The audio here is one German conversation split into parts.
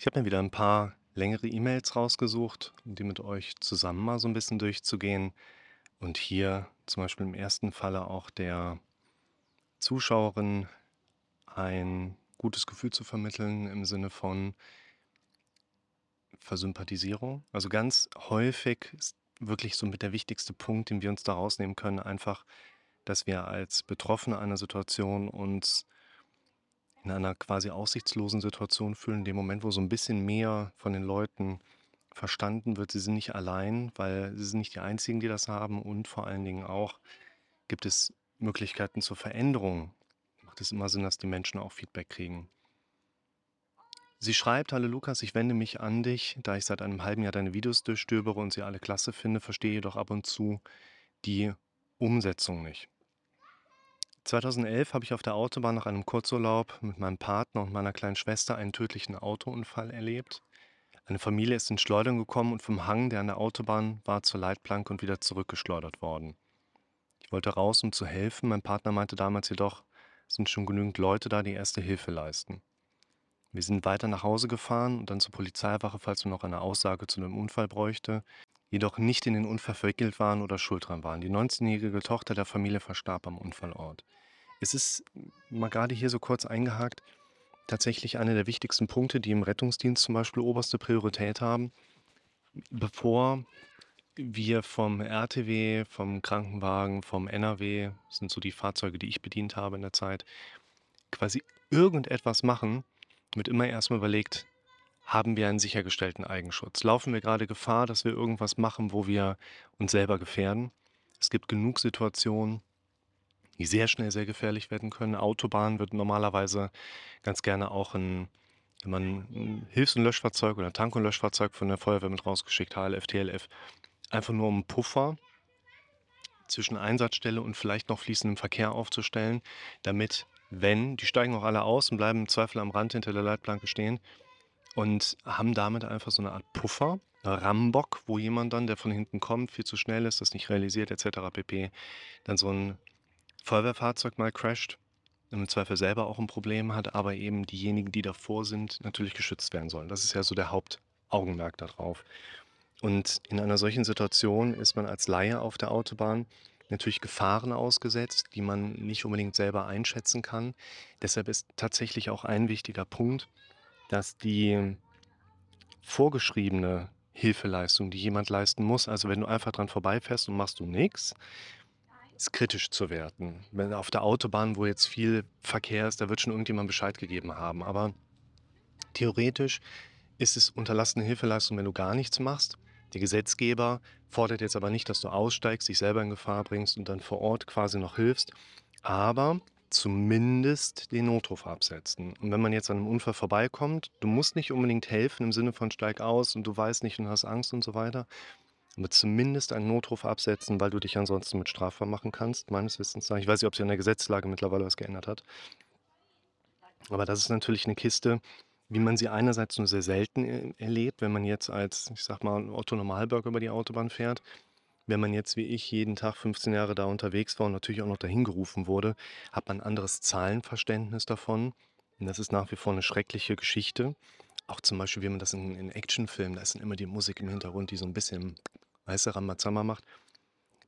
Ich habe mir wieder ein paar längere E-Mails rausgesucht, um die mit euch zusammen mal so ein bisschen durchzugehen und hier zum Beispiel im ersten Falle auch der Zuschauerin ein gutes Gefühl zu vermitteln im Sinne von Versympathisierung. Also, ganz häufig ist wirklich so mit der wichtigste Punkt, den wir uns da rausnehmen können, einfach, dass wir als Betroffene einer Situation uns in einer quasi aussichtslosen Situation fühlen, in dem Moment, wo so ein bisschen mehr von den Leuten verstanden wird, sie sind nicht allein, weil sie sind nicht die Einzigen, die das haben und vor allen Dingen auch gibt es Möglichkeiten zur Veränderung. Macht es immer Sinn, dass die Menschen auch Feedback kriegen. Sie schreibt: „Hallo Lukas, ich wende mich an dich, da ich seit einem halben Jahr deine Videos durchstöbere und sie alle klasse finde, verstehe jedoch ab und zu die Umsetzung nicht. 2011 habe ich auf der Autobahn nach einem Kurzurlaub mit meinem Partner und meiner kleinen Schwester einen tödlichen Autounfall erlebt. Eine Familie ist in Schleudern gekommen und vom Hang, der an der Autobahn war, zur Leitplanke und wieder zurückgeschleudert worden. Ich wollte raus, um zu helfen. Mein Partner meinte damals jedoch, es sind schon genügend Leute da, die erste Hilfe leisten. Wir sind weiter nach Hause gefahren und dann zur Polizeiwache, falls wir noch eine Aussage zu dem Unfall bräuchte, jedoch nicht in den Unfall verwickelt waren oder schuld dran waren. Die 19-jährige Tochter der Familie verstarb am Unfallort. Es ist mal gerade hier so kurz eingehakt, tatsächlich einer der wichtigsten Punkte, die im Rettungsdienst zum Beispiel oberste Priorität haben. Bevor wir vom RTW, vom Krankenwagen, vom NRW, das sind so die Fahrzeuge, die ich bedient habe in der Zeit, quasi irgendetwas machen, wird immer erstmal überlegt, haben wir einen sichergestellten Eigenschutz? Laufen wir gerade Gefahr, dass wir irgendwas machen, wo wir uns selber gefährden? Es gibt genug Situationen, die sehr schnell sehr gefährlich werden können. Autobahn wird normalerweise ganz gerne auch ein, wenn man ein Hilfs- und Löschfahrzeug oder ein Tank- und Löschfahrzeug von der Feuerwehr mit rausgeschickt, HLF, TLF, einfach nur um einen Puffer zwischen Einsatzstelle und vielleicht noch fließendem Verkehr aufzustellen, damit, wenn, die steigen auch alle aus und bleiben im Zweifel am Rand hinter der Leitplanke stehen und haben damit einfach so eine Art Puffer, Rambock, wo jemand dann, der von hinten kommt, viel zu schnell ist, das nicht realisiert etc. pp., dann so ein Feuerwehrfahrzeug mal crasht, im Zweifel selber auch ein Problem hat, aber eben diejenigen, die davor sind, natürlich geschützt werden sollen. Das ist ja so der Hauptaugenmerk darauf. Und in einer solchen Situation ist man als Laie auf der Autobahn natürlich Gefahren ausgesetzt, die man nicht unbedingt selber einschätzen kann. Deshalb ist tatsächlich auch ein wichtiger Punkt, dass die vorgeschriebene Hilfeleistung, die jemand leisten muss, also wenn du einfach dran vorbeifährst und machst du nichts, ist kritisch zu werten. Wenn auf der Autobahn, wo jetzt viel Verkehr ist, da wird schon irgendjemand Bescheid gegeben haben. Aber theoretisch ist es unterlassene Hilfeleistung, wenn du gar nichts machst. Der Gesetzgeber fordert jetzt aber nicht, dass du aussteigst, dich selber in Gefahr bringst und dann vor Ort quasi noch hilfst, aber zumindest den Notruf absetzen. Und wenn man jetzt an einem Unfall vorbeikommt, du musst nicht unbedingt helfen im Sinne von steig aus und du weißt nicht und hast Angst und so weiter, aber zumindest einen Notruf absetzen, weil du dich ansonsten mit strafbar machen kannst, meines Wissens nach. Ich weiß nicht, ob sich an der Gesetzlage mittlerweile was geändert hat. Aber das ist natürlich eine Kiste, wie man sie einerseits nur sehr selten e erlebt, wenn man jetzt als, ich sage mal, Otto Normalbürger über die Autobahn fährt. Wenn man jetzt wie ich jeden Tag 15 Jahre da unterwegs war und natürlich auch noch dahin gerufen wurde, hat man ein anderes Zahlenverständnis davon. Und das ist nach wie vor eine schreckliche Geschichte. Auch zum Beispiel, wie man das in in Actionfilmen da ist dann immer die Musik im Hintergrund, die so ein bisschen, weißt du, Rambazamba macht.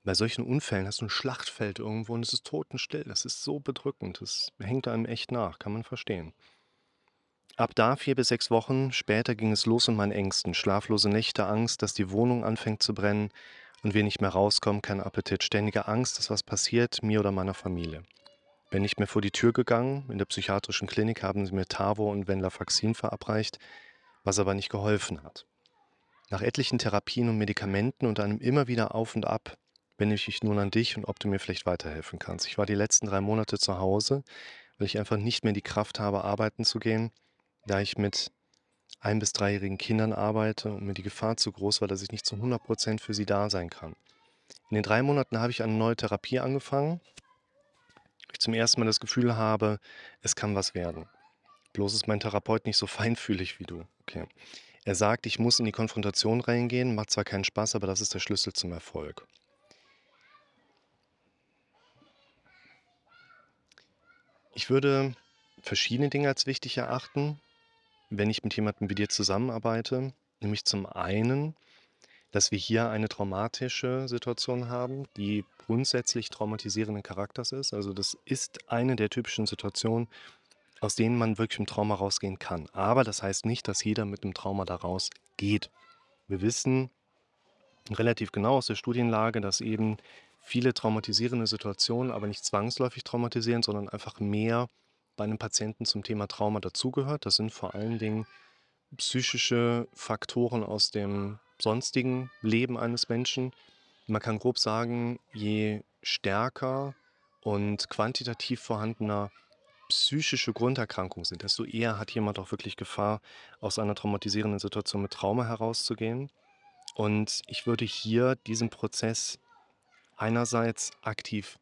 Bei solchen Unfällen hast du ein Schlachtfeld irgendwo und es ist totenstill. Das ist so bedrückend. Das hängt einem echt nach, kann man verstehen. Ab da, vier bis sechs Wochen später, ging es los in meinen Ängsten. Schlaflose Nächte, Angst, dass die Wohnung anfängt zu brennen und wir nicht mehr rauskommen, kein Appetit, ständige Angst, dass was passiert, mir oder meiner Familie. Bin nicht mehr vor die Tür gegangen. In der psychiatrischen Klinik haben sie mir Tavo und Venlafaxin verabreicht, was aber nicht geholfen hat. Nach etlichen Therapien und Medikamenten und einem immer wieder Auf und Ab wende ich mich nun an dich und ob du mir vielleicht weiterhelfen kannst. Ich war die letzten drei Monate zu Hause, weil ich einfach nicht mehr die Kraft habe, arbeiten zu gehen da ich mit ein bis dreijährigen Kindern arbeite und mir die Gefahr zu groß war, dass ich nicht zu 100% für sie da sein kann. In den drei Monaten habe ich eine neue Therapie angefangen, ich zum ersten Mal das Gefühl habe, es kann was werden. Bloß ist mein Therapeut nicht so feinfühlig wie du. Okay. Er sagt, ich muss in die Konfrontation reingehen, macht zwar keinen Spaß, aber das ist der Schlüssel zum Erfolg. Ich würde verschiedene Dinge als wichtig erachten. Wenn ich mit jemandem wie dir zusammenarbeite, nämlich zum einen, dass wir hier eine traumatische Situation haben, die grundsätzlich traumatisierenden Charakters ist. Also das ist eine der typischen Situationen, aus denen man wirklich im Trauma rausgehen kann. Aber das heißt nicht, dass jeder mit einem Trauma da rausgeht. Wir wissen relativ genau aus der Studienlage, dass eben viele traumatisierende Situationen, aber nicht zwangsläufig traumatisieren, sondern einfach mehr bei einem Patienten zum Thema Trauma dazugehört. Das sind vor allen Dingen psychische Faktoren aus dem sonstigen Leben eines Menschen. Man kann grob sagen, je stärker und quantitativ vorhandener psychische Grunderkrankungen sind, desto eher hat jemand auch wirklich Gefahr, aus einer traumatisierenden Situation mit Trauma herauszugehen. Und ich würde hier diesen Prozess einerseits aktiv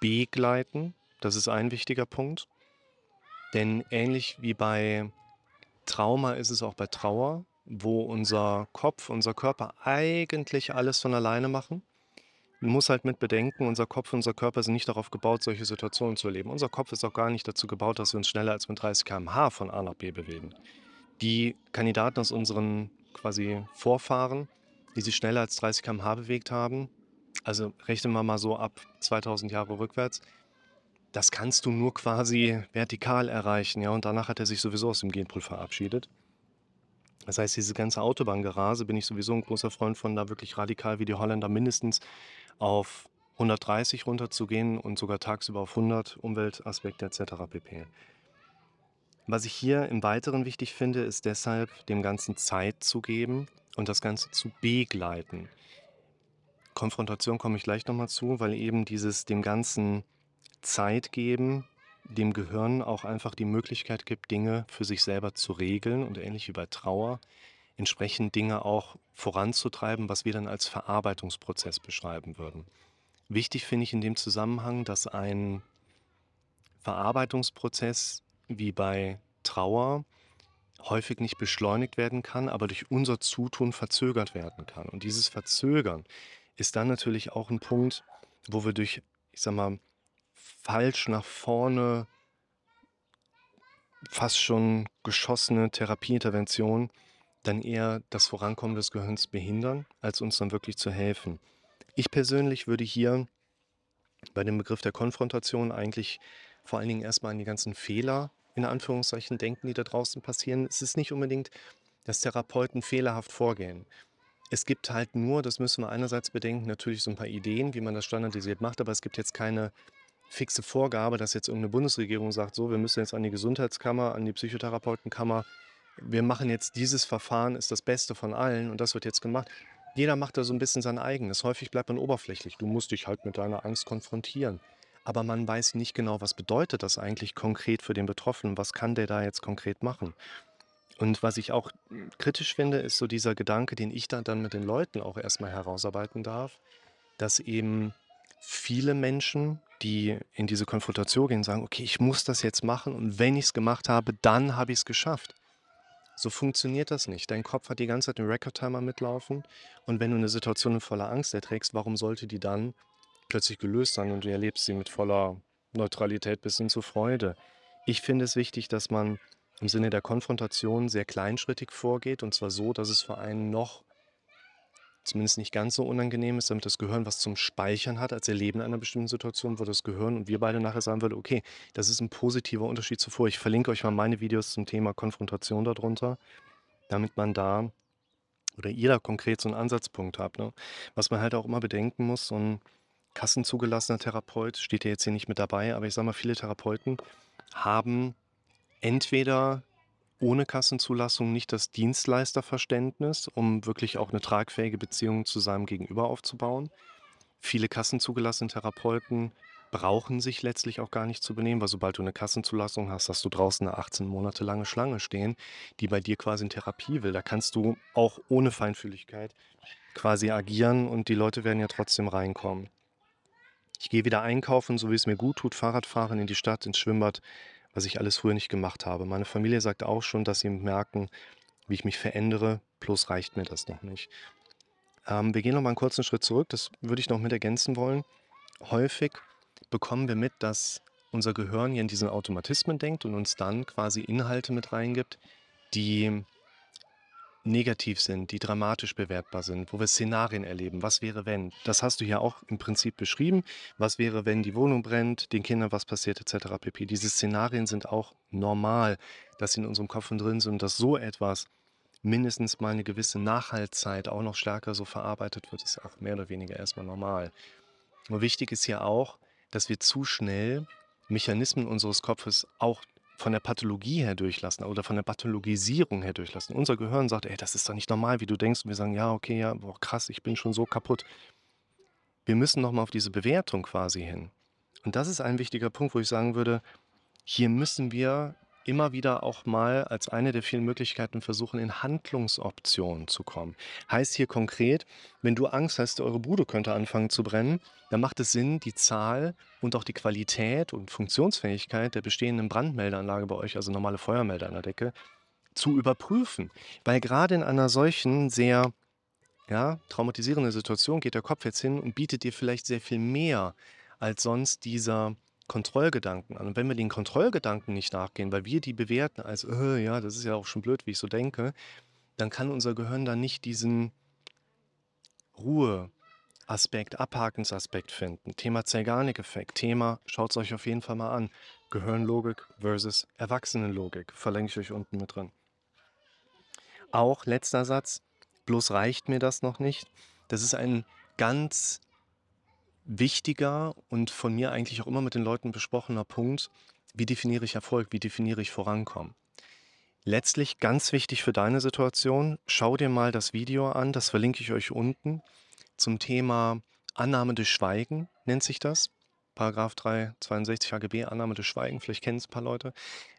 begleiten. Das ist ein wichtiger Punkt. Denn ähnlich wie bei Trauma ist es auch bei Trauer, wo unser Kopf, unser Körper eigentlich alles von alleine machen. Man muss halt mit bedenken, unser Kopf und unser Körper sind nicht darauf gebaut, solche Situationen zu erleben. Unser Kopf ist auch gar nicht dazu gebaut, dass wir uns schneller als mit 30 km/h von A nach B bewegen. Die Kandidaten aus unseren quasi Vorfahren, die sich schneller als 30 km/h bewegt haben, also rechnen wir mal so ab 2000 Jahre rückwärts, das kannst du nur quasi vertikal erreichen, ja, und danach hat er sich sowieso aus dem Genpool verabschiedet. Das heißt, diese ganze Autobahngerase bin ich sowieso ein großer Freund von, da wirklich radikal wie die Holländer mindestens auf 130 runterzugehen und sogar tagsüber auf 100 Umweltaspekte etc. pp. Was ich hier im Weiteren wichtig finde, ist deshalb, dem Ganzen Zeit zu geben und das Ganze zu begleiten. Konfrontation komme ich gleich nochmal zu, weil eben dieses dem Ganzen Zeit geben, dem Gehirn auch einfach die Möglichkeit gibt, Dinge für sich selber zu regeln und ähnlich wie bei Trauer, entsprechend Dinge auch voranzutreiben, was wir dann als Verarbeitungsprozess beschreiben würden. Wichtig finde ich in dem Zusammenhang, dass ein Verarbeitungsprozess wie bei Trauer häufig nicht beschleunigt werden kann, aber durch unser Zutun verzögert werden kann. Und dieses Verzögern ist dann natürlich auch ein Punkt, wo wir durch, ich sag mal, falsch nach vorne fast schon geschossene Therapieintervention dann eher das Vorankommen des Gehirns behindern, als uns dann wirklich zu helfen. Ich persönlich würde hier bei dem Begriff der Konfrontation eigentlich vor allen Dingen erstmal an die ganzen Fehler in Anführungszeichen denken, die da draußen passieren. Es ist nicht unbedingt, dass Therapeuten fehlerhaft vorgehen. Es gibt halt nur, das müssen wir einerseits bedenken, natürlich so ein paar Ideen, wie man das standardisiert macht, aber es gibt jetzt keine fixe Vorgabe, dass jetzt irgendeine Bundesregierung sagt, so, wir müssen jetzt an die Gesundheitskammer, an die Psychotherapeutenkammer, wir machen jetzt dieses Verfahren, ist das Beste von allen und das wird jetzt gemacht. Jeder macht da so ein bisschen sein eigenes. Häufig bleibt man oberflächlich. Du musst dich halt mit deiner Angst konfrontieren. Aber man weiß nicht genau, was bedeutet das eigentlich konkret für den Betroffenen? Was kann der da jetzt konkret machen? Und was ich auch kritisch finde, ist so dieser Gedanke, den ich da dann mit den Leuten auch erstmal herausarbeiten darf, dass eben viele Menschen, die in diese Konfrontation gehen, sagen, okay, ich muss das jetzt machen und wenn ich es gemacht habe, dann habe ich es geschafft. So funktioniert das nicht. Dein Kopf hat die ganze Zeit einen Record-Timer mitlaufen und wenn du eine Situation in voller Angst erträgst, warum sollte die dann plötzlich gelöst sein und du erlebst sie mit voller Neutralität bis hin zur Freude? Ich finde es wichtig, dass man im Sinne der Konfrontation sehr kleinschrittig vorgeht und zwar so, dass es für einen noch zumindest nicht ganz so unangenehm ist, damit das Gehirn was zum Speichern hat als Erleben einer bestimmten Situation, wo das Gehirn und wir beide nachher sagen würden, okay, das ist ein positiver Unterschied zuvor. Ich verlinke euch mal meine Videos zum Thema Konfrontation darunter, damit man da oder ihr da konkret so einen Ansatzpunkt habt. Ne? Was man halt auch immer bedenken muss, so ein kassenzugelassener Therapeut steht ja jetzt hier nicht mit dabei, aber ich sage mal, viele Therapeuten haben entweder ohne Kassenzulassung nicht das Dienstleisterverständnis, um wirklich auch eine tragfähige Beziehung zu seinem Gegenüber aufzubauen. Viele kassenzugelassene Therapeuten brauchen sich letztlich auch gar nicht zu benehmen, weil sobald du eine Kassenzulassung hast, hast du draußen eine 18 Monate lange Schlange stehen, die bei dir quasi in Therapie will. Da kannst du auch ohne Feinfühligkeit quasi agieren und die Leute werden ja trotzdem reinkommen. Ich gehe wieder einkaufen, so wie es mir gut tut, Fahrrad fahren in die Stadt, ins Schwimmbad, was ich alles früher nicht gemacht habe. Meine Familie sagt auch schon, dass sie merken, wie ich mich verändere, bloß reicht mir das noch nicht. Ähm, wir gehen noch mal einen kurzen Schritt zurück, das würde ich noch mit ergänzen wollen. Häufig bekommen wir mit, dass unser Gehirn hier in diesen Automatismen denkt und uns dann quasi Inhalte mit reingibt, die negativ sind, die dramatisch bewertbar sind, wo wir Szenarien erleben. Was wäre, wenn? Das hast du ja auch im Prinzip beschrieben. Was wäre, wenn die Wohnung brennt, den Kindern was passiert, etc. pp. Diese Szenarien sind auch normal, dass sie in unserem Kopf drin sind dass so etwas mindestens mal eine gewisse Nachhaltzeit auch noch stärker so verarbeitet wird, ist auch mehr oder weniger erstmal normal. Nur wichtig ist ja auch, dass wir zu schnell Mechanismen unseres Kopfes auch von der Pathologie her durchlassen oder von der Pathologisierung her durchlassen. Unser Gehirn sagt, ey, das ist doch nicht normal, wie du denkst. Und wir sagen, ja, okay, ja, boah, krass, ich bin schon so kaputt. Wir müssen nochmal auf diese Bewertung quasi hin. Und das ist ein wichtiger Punkt, wo ich sagen würde, hier müssen wir immer wieder auch mal als eine der vielen Möglichkeiten versuchen, in Handlungsoptionen zu kommen. Heißt hier konkret, wenn du Angst hast, eure Bude könnte anfangen zu brennen, dann macht es Sinn, die Zahl und auch die Qualität und Funktionsfähigkeit der bestehenden Brandmeldeanlage bei euch, also normale Feuermelder an der Decke, zu überprüfen. Weil gerade in einer solchen sehr ja, traumatisierenden Situation geht der Kopf jetzt hin und bietet dir vielleicht sehr viel mehr als sonst dieser Kontrollgedanken an. Und wenn wir den Kontrollgedanken nicht nachgehen, weil wir die bewerten als, äh, ja, das ist ja auch schon blöd, wie ich so denke, dann kann unser Gehirn da nicht diesen Ruheaspekt, Abhakensaspekt finden. Thema Zeigarnik-Effekt, Thema, schaut es euch auf jeden Fall mal an. Gehirnlogik versus Erwachsenenlogik, verlinke ich euch unten mit drin. Auch letzter Satz, bloß reicht mir das noch nicht. Das ist ein ganz wichtiger und von mir eigentlich auch immer mit den Leuten besprochener Punkt, wie definiere ich Erfolg, wie definiere ich Vorankommen. Letztlich ganz wichtig für deine Situation, schau dir mal das Video an, das verlinke ich euch unten, zum Thema Annahme des Schweigen, nennt sich das. Paragraph 362 HGB, Annahme des Schweigen, vielleicht kennen es ein paar Leute.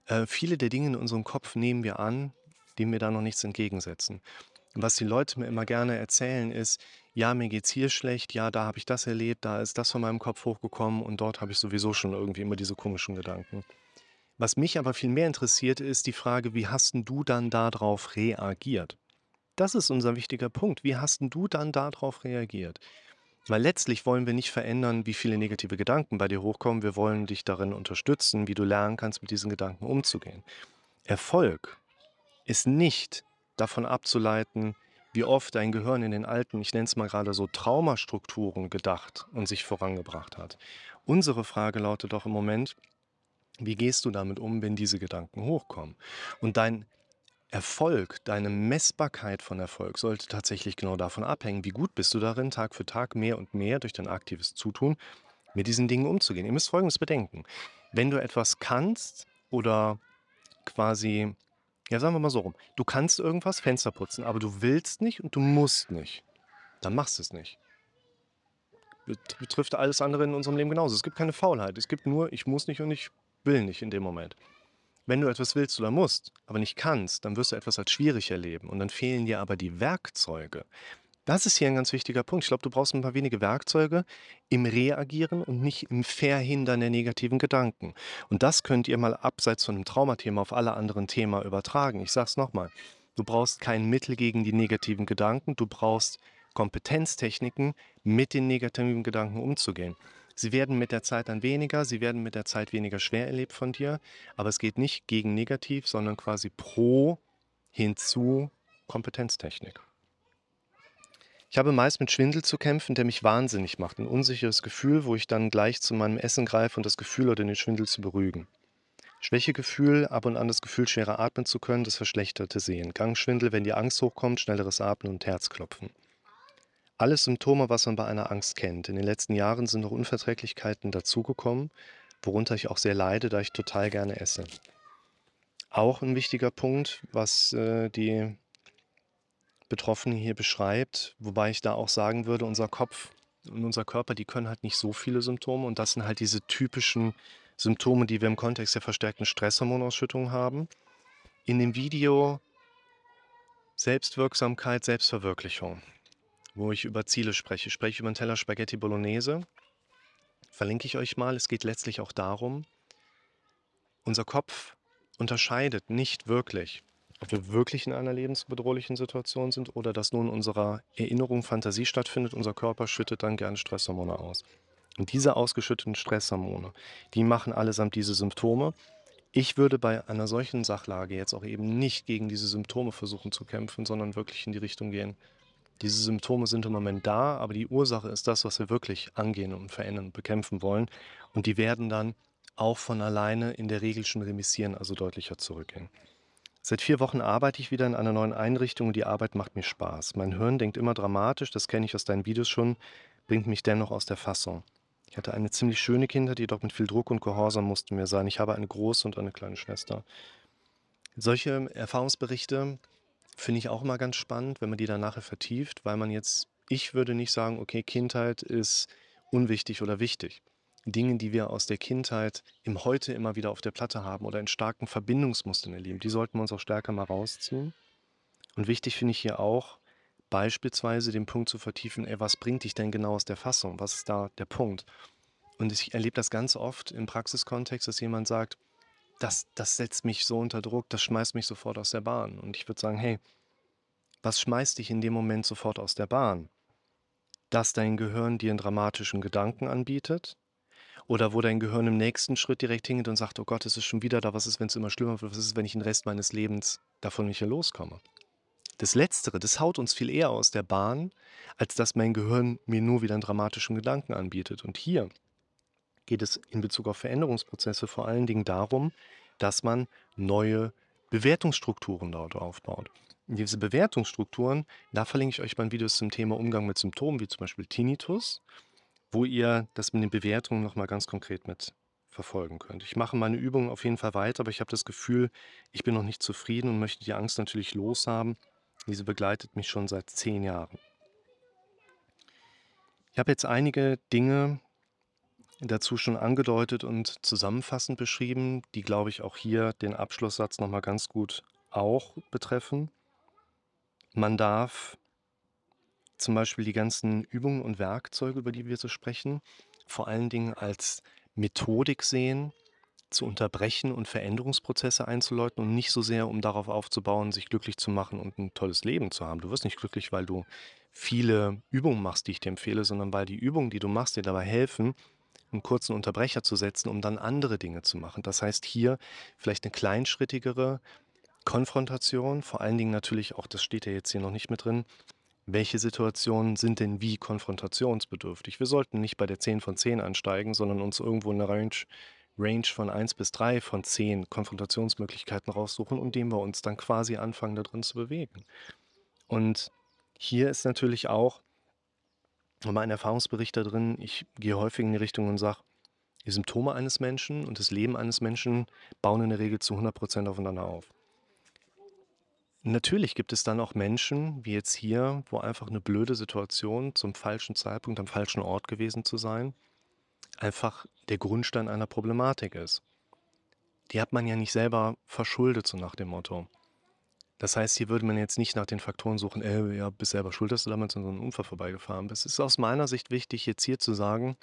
Äh, viele der Dinge in unserem Kopf nehmen wir an, dem wir da noch nichts entgegensetzen. Was die Leute mir immer gerne erzählen, ist, ja, mir geht's hier schlecht, ja, da habe ich das erlebt, da ist das von meinem Kopf hochgekommen und dort habe ich sowieso schon irgendwie immer diese komischen Gedanken. Was mich aber viel mehr interessiert, ist die Frage, wie hast du dann darauf reagiert? Das ist unser wichtiger Punkt. Wie hast du dann darauf reagiert? Weil letztlich wollen wir nicht verändern, wie viele negative Gedanken bei dir hochkommen. Wir wollen dich darin unterstützen, wie du lernen kannst, mit diesen Gedanken umzugehen. Erfolg ist nicht davon abzuleiten, wie oft dein Gehirn in den alten, ich nenne es mal gerade so, Traumastrukturen gedacht und sich vorangebracht hat. Unsere Frage lautet doch im Moment, wie gehst du damit um, wenn diese Gedanken hochkommen? Und dein Erfolg, deine Messbarkeit von Erfolg sollte tatsächlich genau davon abhängen, wie gut bist du darin, Tag für Tag mehr und mehr durch dein aktives Zutun mit diesen Dingen umzugehen. Ihr müsst Folgendes bedenken. Wenn du etwas kannst oder quasi ja, sagen wir mal so rum. Du kannst irgendwas, Fenster putzen, aber du willst nicht und du musst nicht. Dann machst du es nicht. Betrifft alles andere in unserem Leben genauso. Es gibt keine Faulheit. Es gibt nur, ich muss nicht und ich will nicht in dem Moment. Wenn du etwas willst oder musst, aber nicht kannst, dann wirst du etwas als schwierig erleben. Und dann fehlen dir aber die Werkzeuge. Das ist hier ein ganz wichtiger Punkt. Ich glaube, du brauchst ein paar wenige Werkzeuge im Reagieren und nicht im Verhindern der negativen Gedanken. Und das könnt ihr mal abseits von dem Traumathema auf alle anderen Themen übertragen. Ich sage es nochmal. Du brauchst kein Mittel gegen die negativen Gedanken. Du brauchst Kompetenztechniken, mit den negativen Gedanken umzugehen. Sie werden mit der Zeit dann weniger, sie werden mit der Zeit weniger schwer erlebt von dir, aber es geht nicht gegen negativ, sondern quasi pro hinzu Kompetenztechnik. Ich habe meist mit Schwindel zu kämpfen, der mich wahnsinnig macht. Ein unsicheres Gefühl, wo ich dann gleich zu meinem Essen greife und das Gefühl oder den Schwindel zu beruhigen. Schwächegefühl, ab und an das Gefühl, schwerer atmen zu können, das verschlechterte Sehen. Gangschwindel, wenn die Angst hochkommt, schnelleres Atmen und Herzklopfen. Alles Symptome, was man bei einer Angst kennt. In den letzten Jahren sind noch Unverträglichkeiten dazugekommen, worunter ich auch sehr leide, da ich total gerne esse. Auch ein wichtiger Punkt, was äh, die Betroffene hier beschreibt, wobei ich da auch sagen würde, unser Kopf und unser Körper, die können halt nicht so viele Symptome und das sind halt diese typischen Symptome, die wir im Kontext der verstärkten Stresshormonausschüttung haben. In dem Video Selbstwirksamkeit, Selbstverwirklichung, wo ich über Ziele spreche, ich spreche über einen Teller Spaghetti Bolognese, verlinke ich euch mal. Es geht letztlich auch darum, unser Kopf unterscheidet nicht wirklich ob wir wirklich in einer lebensbedrohlichen Situation sind oder dass nur in unserer Erinnerung Fantasie stattfindet. Unser Körper schüttet dann gerne Stresshormone aus. Und diese ausgeschütteten Stresshormone, die machen allesamt diese Symptome. Ich würde bei einer solchen Sachlage jetzt auch eben nicht gegen diese Symptome versuchen zu kämpfen, sondern wirklich in die Richtung gehen. Diese Symptome sind im Moment da, aber die Ursache ist das, was wir wirklich angehen und verändern und bekämpfen wollen. Und die werden dann auch von alleine in der Regel schon remissieren, also deutlicher zurückgehen. Seit vier Wochen arbeite ich wieder in einer neuen Einrichtung und die Arbeit macht mir Spaß. Mein Hirn denkt immer dramatisch, das kenne ich aus deinen Videos schon, bringt mich dennoch aus der Fassung. Ich hatte eine ziemlich schöne Kindheit, jedoch mit viel Druck und Gehorsam mussten wir sein. Ich habe eine große und eine kleine Schwester. Solche Erfahrungsberichte finde ich auch immer ganz spannend, wenn man die dann nachher vertieft, weil man jetzt, ich würde nicht sagen, okay, Kindheit ist unwichtig oder wichtig. Dinge, die wir aus der Kindheit im Heute immer wieder auf der Platte haben oder in starken Verbindungsmustern erleben, die sollten wir uns auch stärker mal rausziehen. Und wichtig finde ich hier auch, beispielsweise den Punkt zu vertiefen, ey, was bringt dich denn genau aus der Fassung? Was ist da der Punkt? Und ich erlebe das ganz oft im Praxiskontext, dass jemand sagt, das, das setzt mich so unter Druck, das schmeißt mich sofort aus der Bahn. Und ich würde sagen, hey, was schmeißt dich in dem Moment sofort aus der Bahn? Dass dein Gehirn dir einen dramatischen Gedanken anbietet? Oder wo dein Gehirn im nächsten Schritt direkt hingeht und sagt, oh Gott, es ist schon wieder da, was ist, wenn es immer schlimmer wird, was ist, wenn ich den Rest meines Lebens davon nicht mehr loskomme? Das Letztere, das haut uns viel eher aus der Bahn, als dass mein Gehirn mir nur wieder einen dramatischen Gedanken anbietet. Und hier geht es in Bezug auf Veränderungsprozesse vor allen Dingen darum, dass man neue Bewertungsstrukturen dort aufbaut. Diese Bewertungsstrukturen, da verlinke ich euch mein Videos zum Thema Umgang mit Symptomen, wie zum Beispiel Tinnitus, wo ihr das mit den Bewertungen nochmal ganz konkret mit verfolgen könnt. Ich mache meine Übungen auf jeden Fall weiter, aber ich habe das Gefühl, ich bin noch nicht zufrieden und möchte die Angst natürlich loshaben diese begleitet mich schon seit zehn Jahren. Ich habe jetzt einige Dinge dazu schon angedeutet und zusammenfassend beschrieben, die, glaube ich, auch hier den Abschlusssatz nochmal ganz gut auch betreffen. Man darf zum Beispiel die ganzen Übungen und Werkzeuge, über die wir so sprechen, vor allen Dingen als Methodik sehen, zu unterbrechen und Veränderungsprozesse einzuläuten und nicht so sehr, um darauf aufzubauen, sich glücklich zu machen und ein tolles Leben zu haben. Du wirst nicht glücklich, weil du viele Übungen machst, die ich dir empfehle, sondern weil die Übungen, die du machst, dir dabei helfen, einen kurzen Unterbrecher zu setzen, um dann andere Dinge zu machen. Das heißt hier vielleicht eine kleinschrittigere Konfrontation, vor allen Dingen natürlich auch, das steht ja jetzt hier noch nicht mit drin, welche Situationen sind denn wie konfrontationsbedürftig? Wir sollten nicht bei der 10 von 10 ansteigen, sondern uns irgendwo in der Range Range von 1 bis 3 von 10 Konfrontationsmöglichkeiten raussuchen und dem wir uns dann quasi anfangen, da drin zu bewegen. Und hier ist natürlich auch mein Erfahrungsbericht da drin, ich gehe häufig in die Richtung und sage, die Symptome eines Menschen und das Leben eines Menschen bauen in der Regel zu 100% aufeinander auf. Natürlich gibt es dann auch Menschen, wie jetzt hier, wo einfach eine blöde Situation zum falschen Zeitpunkt am falschen Ort gewesen zu sein, einfach der Grundstein einer Problematik ist. Die hat man ja nicht selber verschuldet, so nach dem Motto. Das heißt, hier würde man jetzt nicht nach den Faktoren suchen, äh, ja, bist selber schuld, dass du damals in so einem Unfall vorbeigefahren bist. Es ist aus meiner Sicht wichtig, jetzt hier zu sagen,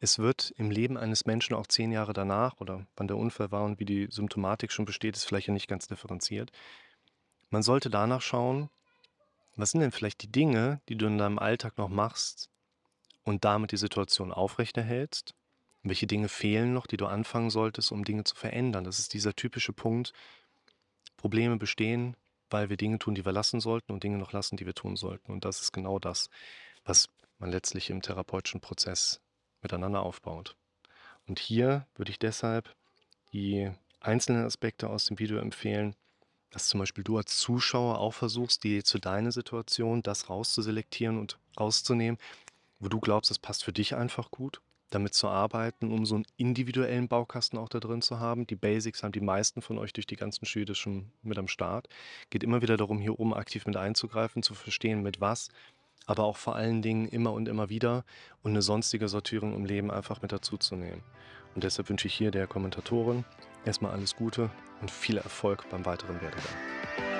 es wird im Leben eines Menschen auch zehn Jahre danach oder wann der Unfall war und wie die Symptomatik schon besteht, ist vielleicht ja nicht ganz differenziert. Man sollte danach schauen, was sind denn vielleicht die Dinge, die du in deinem Alltag noch machst, und damit die Situation aufrechterhältst? Welche Dinge fehlen noch, die du anfangen solltest, um Dinge zu verändern? Das ist dieser typische Punkt. Probleme bestehen, weil wir Dinge tun, die wir lassen sollten und Dinge noch lassen, die wir tun sollten. Und das ist genau das, was man letztlich im therapeutischen Prozess miteinander aufbaut. Und hier würde ich deshalb die einzelnen Aspekte aus dem Video empfehlen, dass zum Beispiel du als Zuschauer auch versuchst, die zu deiner Situation das rauszuselektieren und rauszunehmen, wo du glaubst, es passt für dich einfach gut, damit zu arbeiten, um so einen individuellen Baukasten auch da drin zu haben. Die Basics haben die meisten von euch durch die ganzen Schüler schon mit am Start. Geht immer wieder darum, hier oben aktiv mit einzugreifen, zu verstehen, mit was, aber auch vor allen Dingen immer und immer wieder und eine sonstige Sortierung im Leben einfach mit dazuzunehmen. Und deshalb wünsche ich hier der Kommentatorin erstmal alles Gute und viel Erfolg beim weiteren Werdegang.